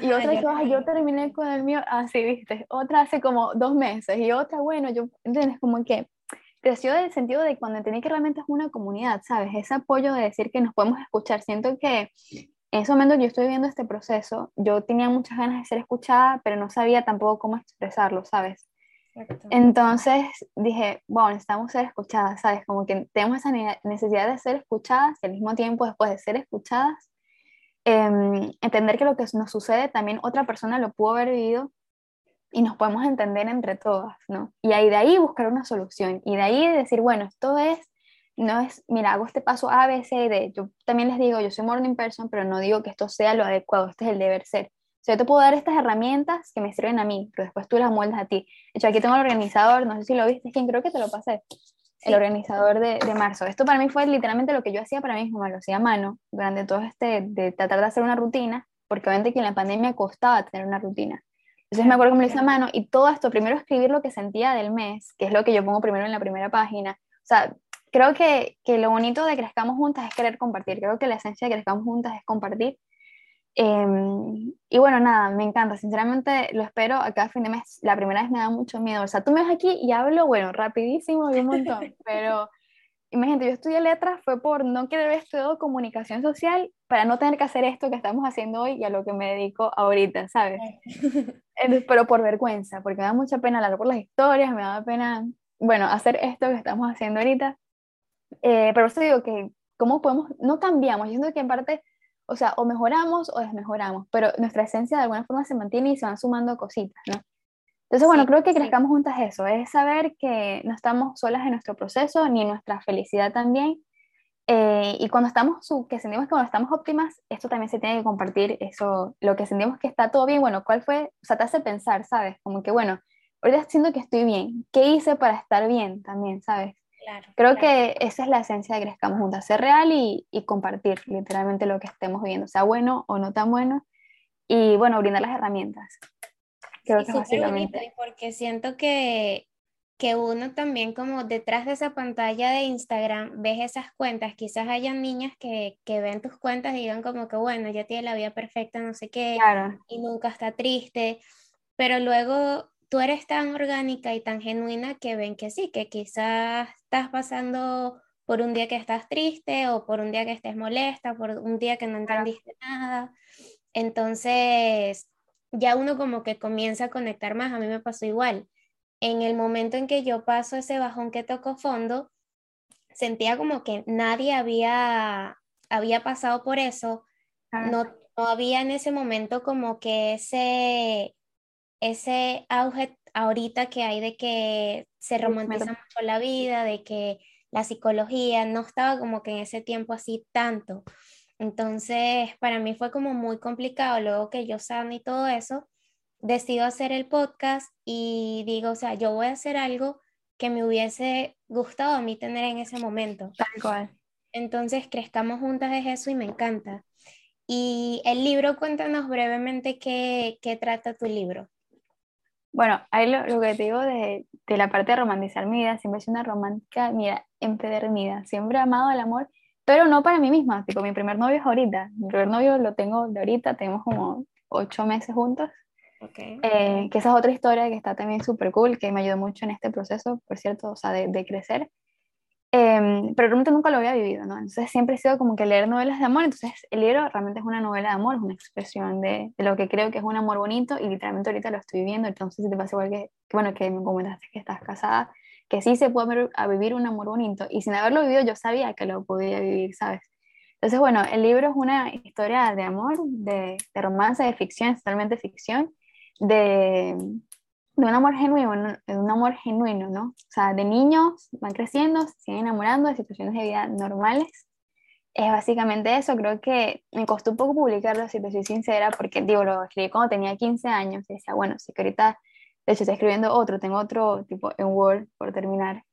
y otra dijo, yo terminé con el mío, así, viste. Otra hace como dos meses. Y otra, bueno, yo, ¿entiendes? Como que creció en el sentido de cuando entendí que realmente es una comunidad, ¿sabes? Ese apoyo de decir que nos podemos escuchar. Siento que en ese momento yo estoy viviendo este proceso, yo tenía muchas ganas de ser escuchada, pero no sabía tampoco cómo expresarlo, ¿sabes? Entonces dije, bueno, necesitamos ser escuchadas, ¿sabes? Como que tenemos esa necesidad de ser escuchadas y al mismo tiempo después de ser escuchadas, em, entender que lo que nos sucede también otra persona lo pudo haber vivido y nos podemos entender entre todas, ¿no? Y ahí de ahí buscar una solución y de ahí decir, bueno, esto es, no es, mira, hago este paso A, B, C, D. Yo también les digo, yo soy morning person, pero no digo que esto sea lo adecuado, este es el deber ser. O sea, yo te puedo dar estas herramientas que me sirven a mí, pero después tú las moldas a ti. De hecho, aquí tengo el organizador, no sé si lo viste, es quien creo que te lo pasé, el organizador de, de, marzo. Esto para mí fue literalmente lo que yo hacía para mí misma, lo hacía a mano, durante todo este, de tratar de hacer una rutina, porque obviamente que en la pandemia costaba tener una rutina. Entonces me acuerdo que me lo hice a mano y todo esto, primero escribir lo que sentía del mes, que es lo que yo pongo primero en la primera página. O sea, creo que, que, lo bonito de Crezcamos Juntas es querer compartir. Creo que la esencia de Crezcamos Juntas es compartir. Em, y bueno, nada, me encanta. Sinceramente lo espero a cada fin de mes. La primera vez me da mucho miedo. O sea, tú me ves aquí y hablo, bueno, rapidísimo y un montón. pero imagínate, yo estudié letras fue por no querer haber estudiado comunicación social para no tener que hacer esto que estamos haciendo hoy y a lo que me dedico ahorita, ¿sabes? pero por vergüenza, porque me da mucha pena hablar por las historias, me da pena, bueno, hacer esto que estamos haciendo ahorita. Eh, pero eso digo que, ¿cómo podemos? No cambiamos, yo siento que en parte, o sea, o mejoramos o desmejoramos, pero nuestra esencia de alguna forma se mantiene y se van sumando cositas, ¿no? Entonces, bueno, creo que crezcamos juntas eso, es saber que no estamos solas en nuestro proceso ni en nuestra felicidad también. Eh, y cuando estamos, que sentimos que cuando estamos óptimas, esto también se tiene que compartir, eso, lo que sentimos que está todo bien, bueno, ¿cuál fue? O sea, te hace pensar, ¿sabes? Como que, bueno, ahorita siento que estoy bien, ¿qué hice para estar bien también, ¿sabes? Claro, Creo que esa es la esencia de Crezcamos Juntas, ser real y, y, compartir literalmente lo que estemos viviendo, sea bueno o no tan bueno, y bueno, brindar las herramientas. Creo que básicamente. porque siento que, que uno también como detrás de esa pantalla de Instagram ves esas cuentas, quizás hayan niñas que, que ven tus cuentas y digan como que bueno, ya tiene la vida perfecta, no sé qué, y nunca está triste, pero luego tú eres tan orgánica y tan genuina que ven que sí, que quizás estás pasando por un día que estás triste o por un día que estés molesta, por un día que no entendiste nada. Entonces, ya uno como que comienza a conectar más, a mí me pasó igual. En el momento en que yo paso ese bajón que tocó fondo, sentía como que nadie había, había pasado por eso, no, no había en ese momento como que ese, ese auge ahorita que hay de que se romantiza mucho la vida, de que la psicología no estaba como que en ese tiempo así tanto. Entonces, para mí fue como muy complicado. Luego que yo sano y todo eso, decido hacer el podcast y digo, o sea, yo voy a hacer algo que me hubiese gustado a mí tener en ese momento. Tal cual. Entonces, crezcamos juntas de eso y me encanta. Y el libro, cuéntanos brevemente qué, qué trata tu libro. Bueno, ahí lo, lo, que te digo de, de, la parte de romantizar mi vida, siempre es una romántica, mira, empedernida, siempre he amado el amor pero no para mí misma, tipo mi primer novio es ahorita, mi primer novio lo tengo de ahorita, tenemos como ocho meses juntos, okay. eh, que esa es otra historia que está también súper cool, que me ayudó mucho en este proceso, por cierto, o sea, de, de crecer, eh, pero realmente nunca lo había vivido, ¿no? Entonces siempre he sido como que leer novelas de amor, entonces el libro realmente es una novela de amor, es una expresión de, de, lo que creo que es un amor bonito y literalmente ahorita lo estoy viviendo, entonces si te pasa igual que, que bueno, que me comentaste que estás casada, que sí se puede a vivir un amor bonito y sin haberlo vivido yo sabía que lo podía vivir, ¿sabes? Entonces, bueno, el libro es una historia de amor, de, de romance, de ficción, totalmente ficción, de, de, un amor genuino, de un amor genuino, ¿no? O sea, de niños van creciendo, se siguen enamorando de situaciones de vida normales. Es básicamente eso, creo que me costó un poco publicarlo, si te soy sincera, porque digo, lo escribí cuando tenía 15 años y decía, bueno, si que ahorita de hecho, estoy escribiendo otro, tengo otro tipo en Word por terminar,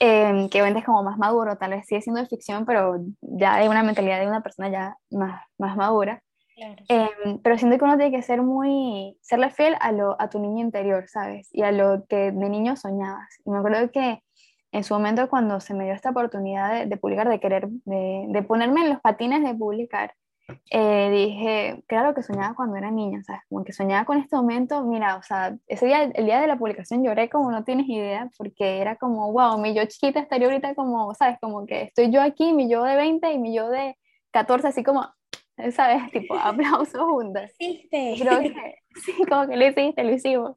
eh, que es como más maduro, tal vez sigue siendo de ficción, pero ya hay una mentalidad de una persona ya más, más madura. Claro. Eh, pero siento que uno tiene que ser muy, serle fiel a, lo, a tu niño interior, ¿sabes? Y a lo que de niño soñabas. Y me acuerdo que en su momento cuando se me dio esta oportunidad de, de publicar, de querer, de, de, ponerme en los patines de publicar, eh, dije, claro que soñaba cuando era niña, ¿sabes? Como que soñaba con este momento, mira, o sea, ese día, el día de la publicación lloré como no tienes idea, porque era como, wow, mi yo chiquita estaría ahorita como, ¿sabes? Como que estoy yo aquí, mi yo de 20 y mi yo de 14, así como, ¿sabes? Tipo, aplausos juntos. Creo que, sí, como que lo hiciste, lo hicimos.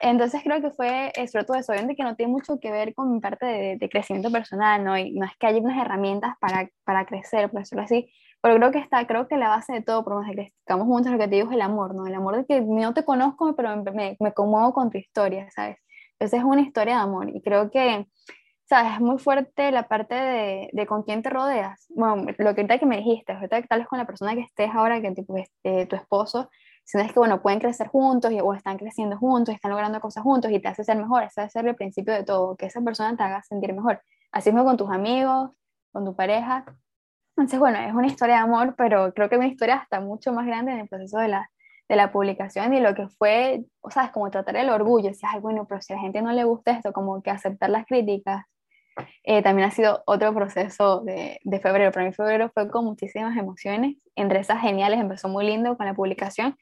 Entonces creo que fue, sobre todo eso, obviamente que no tiene mucho que ver con mi parte de, de, crecimiento personal, ¿no? Y no es que haya unas herramientas para, para crecer, por decirlo así, pero creo que está, creo que la base de todo, por más que estamos juntos, lo que te digo es el amor, ¿no? El amor de que no te conozco, pero me, me conmuevo con tu historia, ¿sabes? Entonces es una historia de amor y creo que, ¿sabes? Es muy fuerte la parte de, de con quién te rodeas. Bueno, lo que ahorita que me dijiste, ahorita que tal vez con la persona que estés ahora, que tipo, este, tu esposo, sientes que, bueno, pueden crecer juntos y, o están creciendo juntos están logrando cosas juntos y te hace ser mejor. Ese debe ser el principio de todo, que esa persona te haga sentir mejor. Así mismo con tus amigos, con tu pareja, entonces, bueno, es una historia de amor, pero creo que una historia hasta mucho más grande en el proceso de la, de la publicación y lo que fue, o sea, es como tratar el orgullo, si, ay, bueno, pero si a la gente no le gusta esto, como que aceptar las críticas, eh, también ha sido otro proceso de, de, febrero. Para mí febrero fue con muchísimas emociones, entre esas geniales, empezó muy lindo con la publicación,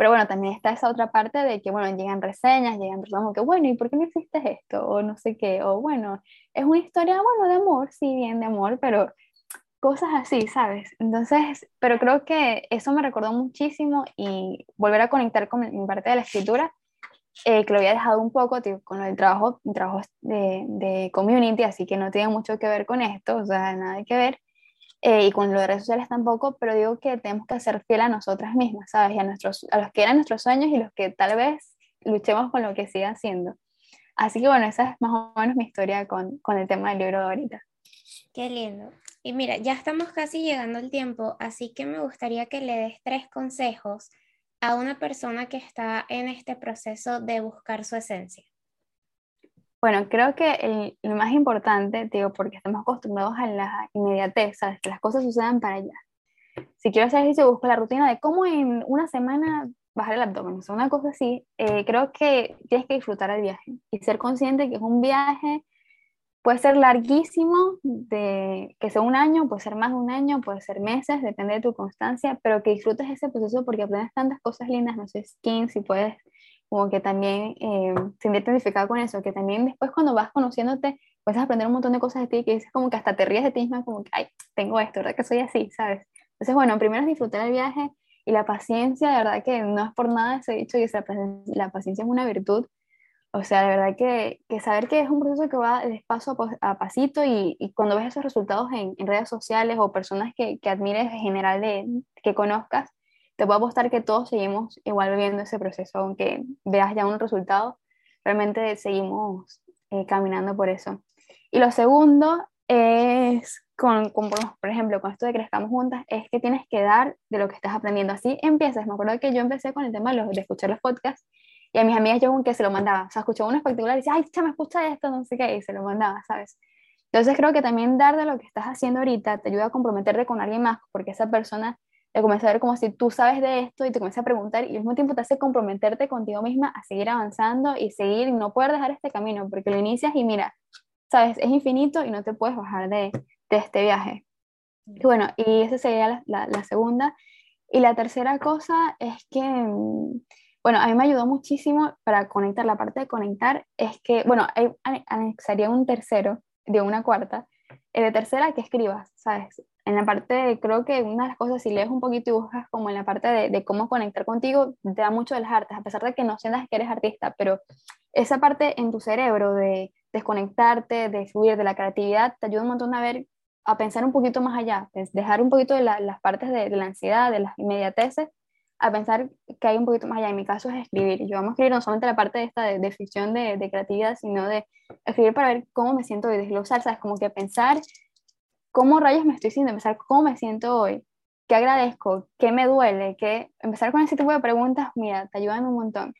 pero bueno, también está esa otra parte de que, bueno, llegan reseñas, llegan personas como que, bueno, ¿y por qué no hiciste esto? O no sé qué, o bueno, es una historia, bueno, de amor, sí, bien de amor, pero cosas así, ¿sabes? Entonces, pero creo que eso me recordó muchísimo y volver a conectar con mi parte de la escritura, eh, que lo había dejado un poco tío, con el trabajo, trabajo de, de, community, así que no tiene mucho que ver con esto, o sea, nada que ver, eh, y con de redes sociales tampoco, pero digo que tenemos que ser fiel a nosotras mismas, ¿sabes? Y a, nuestros, a los que eran nuestros sueños y los que tal vez luchemos con lo que siga haciendo. Así que bueno, esa es más o menos mi historia con, con el tema del libro de ahorita. Qué lindo. Y mira, ya estamos casi llegando al tiempo, así que me gustaría que le des tres consejos a una persona que está en este proceso de buscar su esencia. Bueno, creo que el, lo más importante, digo, porque estamos acostumbrados a la inmediatez, ¿sabes? que las cosas sucedan para allá. Si quiero hacer ejercicio, busco la rutina de cómo en una semana bajar el abdomen, o sea, una cosa así. Eh, creo que tienes que disfrutar el viaje y ser consciente que es un viaje Puede ser larguísimo, de, que sea un año, puede ser más de un año, puede ser meses, depende de tu constancia, pero que disfrutes ese proceso porque aprendes tantas cosas lindas, no sé, skins, si puedes como que también eh, sentirte identificado con eso, que también después cuando vas conociéndote, puedes aprender un montón de cosas de ti que dices como que hasta te ríes de ti misma, como que, ay, tengo esto, ¿verdad que soy así, sabes? Entonces, bueno, primero es disfrutar el viaje y la paciencia, de verdad que no es por nada ese dicho y la paciencia es una virtud o sea, de verdad que, que, saber que es un proceso que va de paso a, pasito y, y, cuando ves esos resultados en, en redes sociales o personas que, que, admires en general de, que conozcas, te puedo apostar que todos seguimos igual viviendo ese proceso, aunque veas ya un resultado, realmente seguimos eh, caminando por eso. Y lo segundo es, con, por ejemplo, con esto de crezcamos juntas, es que tienes que dar de lo que estás aprendiendo. Así empiezas. Me acuerdo que yo empecé con el tema de, los, de escuchar los podcasts y a mis amigas yo que se lo mandaba, o sea, escuchaba uno espectacular y decía, ay, me escucha esto, no sé qué, y se lo mandaba, ¿sabes? Entonces creo que también dar de lo que estás haciendo ahorita te ayuda a comprometerte con alguien más, porque esa persona te comienza a ver como si tú sabes de esto y te comienza a preguntar y al mismo tiempo te hace comprometerte contigo misma a seguir avanzando y seguir y no poder dejar este camino, porque lo inicias y mira, sabes, es infinito y no te puedes bajar de, de este viaje. Y bueno, y esa sería la, la, la segunda. Y la tercera cosa es que mm, bueno, a mí me ayudó muchísimo para conectar, la parte de conectar es que, bueno, anexaría un tercero de una cuarta, eh, de tercera que escribas, ¿sabes? En la parte, creo que una de las cosas, si lees un poquito y buscas como en la parte de, de cómo conectar contigo, te da mucho de las artes, a pesar de que no sientas que eres artista, pero esa parte en tu cerebro de desconectarte, de fluir, de la creatividad, te ayuda un montón a ver, a pensar un poquito más allá, dejar un poquito de las partes de, de la ansiedad, de las inmediateces a pensar que hay un poquito más allá. En mi caso es escribir. Yo vamos a escribir no solamente la parte de esta de, ficción, de, de, creatividad, sino de escribir para ver cómo me siento hoy, desglosar, ¿sabes? Como que pensar cómo rayos me estoy sintiendo, empezar cómo me siento hoy, qué agradezco, qué me duele, qué... empezar con ese tipo de preguntas, mira, te ayudan un montón.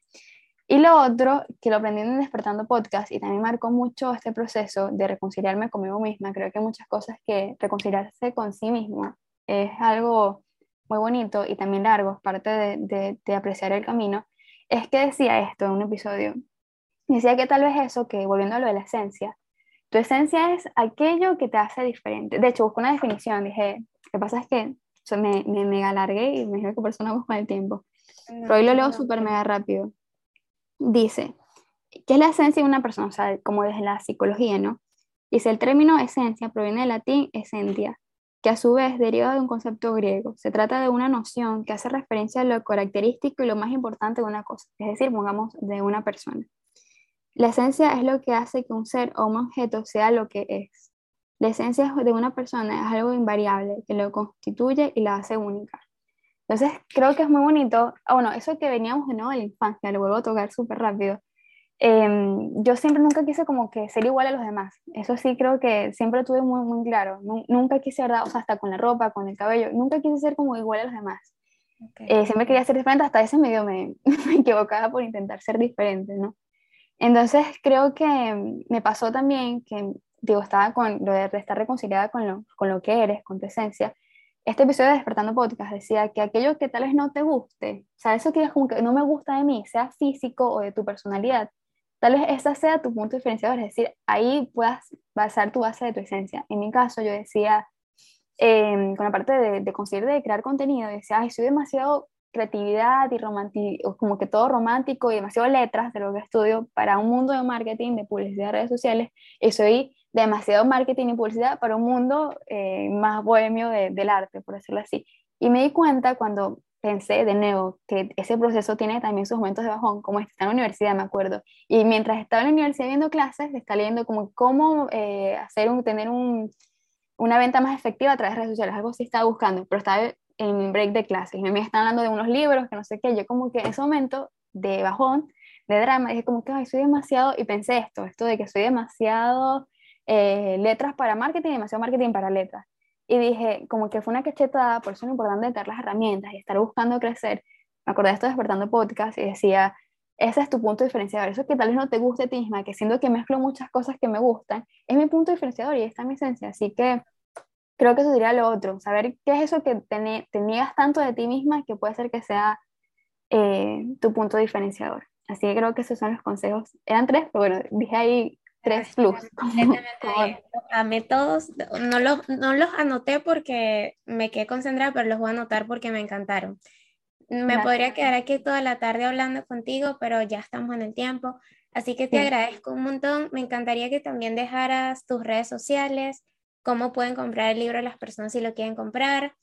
Y lo otro, que lo aprendí en Despertando Podcast y también marcó mucho este proceso de reconciliarme conmigo misma. Creo que muchas cosas que reconciliarse con sí mismo es algo muy bonito y también largo, parte de, de, apreciar el camino, es que decía esto en un episodio. Decía que tal vez eso, que volviendo a lo de la esencia, tu esencia es aquello que te hace diferente. De hecho, busco una definición, dije, lo que pasa es que me, me mega alargué y me dijeron que personamos con el tiempo. Pero hoy lo leo súper mega rápido. Dice, ¿qué es la esencia de una persona? O sea, como desde la psicología, ¿no? Dice, el término esencia proviene del latín esentia, que a su vez deriva de un concepto griego. Se trata de una noción que hace referencia a lo característico y lo más importante de una cosa, es decir, pongamos de una persona. La esencia es lo que hace que un ser o un objeto sea lo que es. La esencia de una persona es algo invariable que lo constituye y la hace única. Entonces, creo que es muy bonito. Ah, bueno, eso que veníamos de nuevo de la infancia, lo vuelvo a tocar súper rápido. Em, yo siempre nunca quise como que ser igual a los demás. Eso sí creo que siempre tuve muy, muy claro. Nunca quise, ¿verdad? O sea, hasta con la ropa, con el cabello, nunca quise ser como igual a los demás. Eh, siempre quería ser diferente, hasta ese medio me, me, equivocaba por intentar ser diferente, ¿no? Entonces creo que me pasó también que, digo, estaba con lo de estar reconciliada con lo, con lo que eres, con tu esencia. Este episodio de Despertando Podcast decía que aquello que tal vez no te guste, o sea, eso que es como que no me gusta de mí, sea físico o de tu personalidad, tal vez esa sea tu punto diferenciador, es decir, ahí puedas basar tu base de tu esencia. En mi caso, yo decía, em, con la parte de, de conseguir de crear contenido, decía, ay, soy demasiado creatividad y romántico, como que todo romántico y demasiado letras de lo que estudio para un mundo de marketing, de publicidad de redes sociales, y soy demasiado marketing y publicidad para un mundo eh, más bohemio del arte, por decirlo así. Y me di cuenta cuando pensé de nuevo que ese proceso tiene también sus momentos de bajón, como está en la universidad, me acuerdo. Y mientras estaba en la universidad viendo clases, está leyendo como cómo eh, hacer un, tener un, una venta más efectiva a través de redes sociales, algo así estaba buscando, pero estaba en mi break de clases me están hablando de unos libros que no sé qué, yo como que en ese momento de bajón, de drama, dije como que, ay, soy demasiado, y pensé esto, esto de que soy demasiado eh, letras para marketing demasiado marketing para letras. Y dije, como que fue una cachetada, por eso es importante tener las herramientas y estar buscando crecer. Me acordé de esto despertando podcast y decía, ese es tu punto diferenciador. Eso que tal vez no te guste a ti misma, que siento que mezclo muchas cosas que me gustan, es mi punto diferenciador y está mi esencia. Así que creo que eso sería lo otro, saber qué es eso que te, niegas tanto de ti misma que puede ser que sea eh, tu punto diferenciador. Así que creo que esos son los consejos. Eran tres, pero bueno, dije ahí tres plus. Amé todos, no los, no los anoté porque me quedé concentrada, pero los voy a anotar porque me encantaron. Me podría quedar aquí toda la tarde hablando contigo, pero ya estamos en el tiempo. Así que te agradezco un montón. Me encantaría que también dejaras tus redes sociales, cómo pueden comprar el libro las personas si lo quieren comprar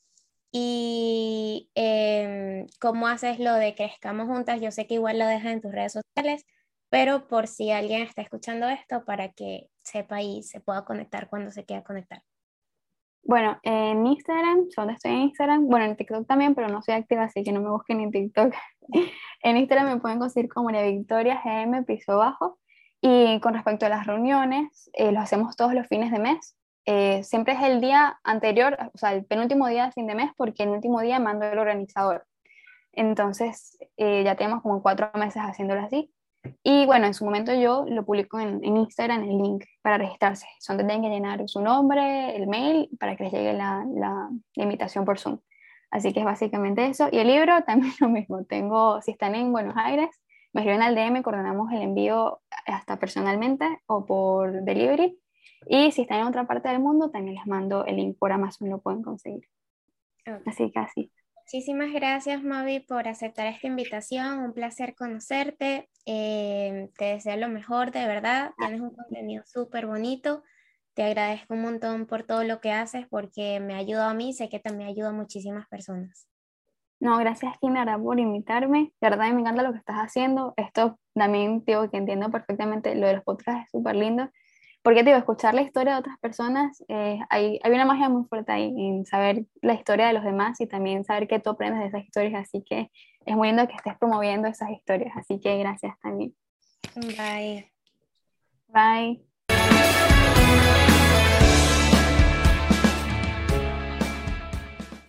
y em, cómo haces lo de crezcamos juntas. Yo sé que igual lo dejas en tus redes sociales, pero por si alguien está escuchando esto para que sepa y se pueda conectar cuando se quiera conectar. Bueno, en Instagram, donde estoy en Instagram, bueno, en TikTok también, pero no soy activa, así que no me busquen en TikTok. en Instagram me pueden conseguir como María Victoria GM Piso Bajo. Y con respecto a las reuniones, eh, lo hacemos todos los fines de mes. Eh, siempre es el día anterior, o sea, el penúltimo día de fin de mes, porque el último día mando el organizador. Entonces, eh, ya tenemos como cuatro meses haciéndolo así. Y bueno, en su momento yo lo publico en, en Instagram, el link para registrarse. Son tienen que llenar su nombre, el mail, para que les llegue la, la, invitación por Zoom. Así que es básicamente eso. Y el libro también lo mismo. Tengo, si están en Buenos Aires, me escriben al DM, coordinamos el envío hasta personalmente o por delivery y si están en otra parte del mundo, también les mando el link por Amazon, lo pueden conseguir. Así que así. Muchísimas gracias, Mavi, por aceptar esta invitación. Un placer conocerte. Eh, te deseo lo mejor, de verdad. Tienes un contenido súper bonito. Te agradezco un montón por todo lo que haces porque me ha ayudado a mí. Sé que también ayuda a muchísimas personas. No, gracias, Kimara, por invitarme. De verdad, me encanta lo que estás haciendo. Esto también, digo, que entiendo perfectamente lo de los podcasts, es súper lindo. Porque, digo, escuchar la historia de otras personas, eh, hay, hay una magia muy fuerte ahí en saber la historia de los demás y también saber que tú aprendes de esas historias. Así que es muy lindo que estés promoviendo esas historias. Así que gracias también. Bye. Bye.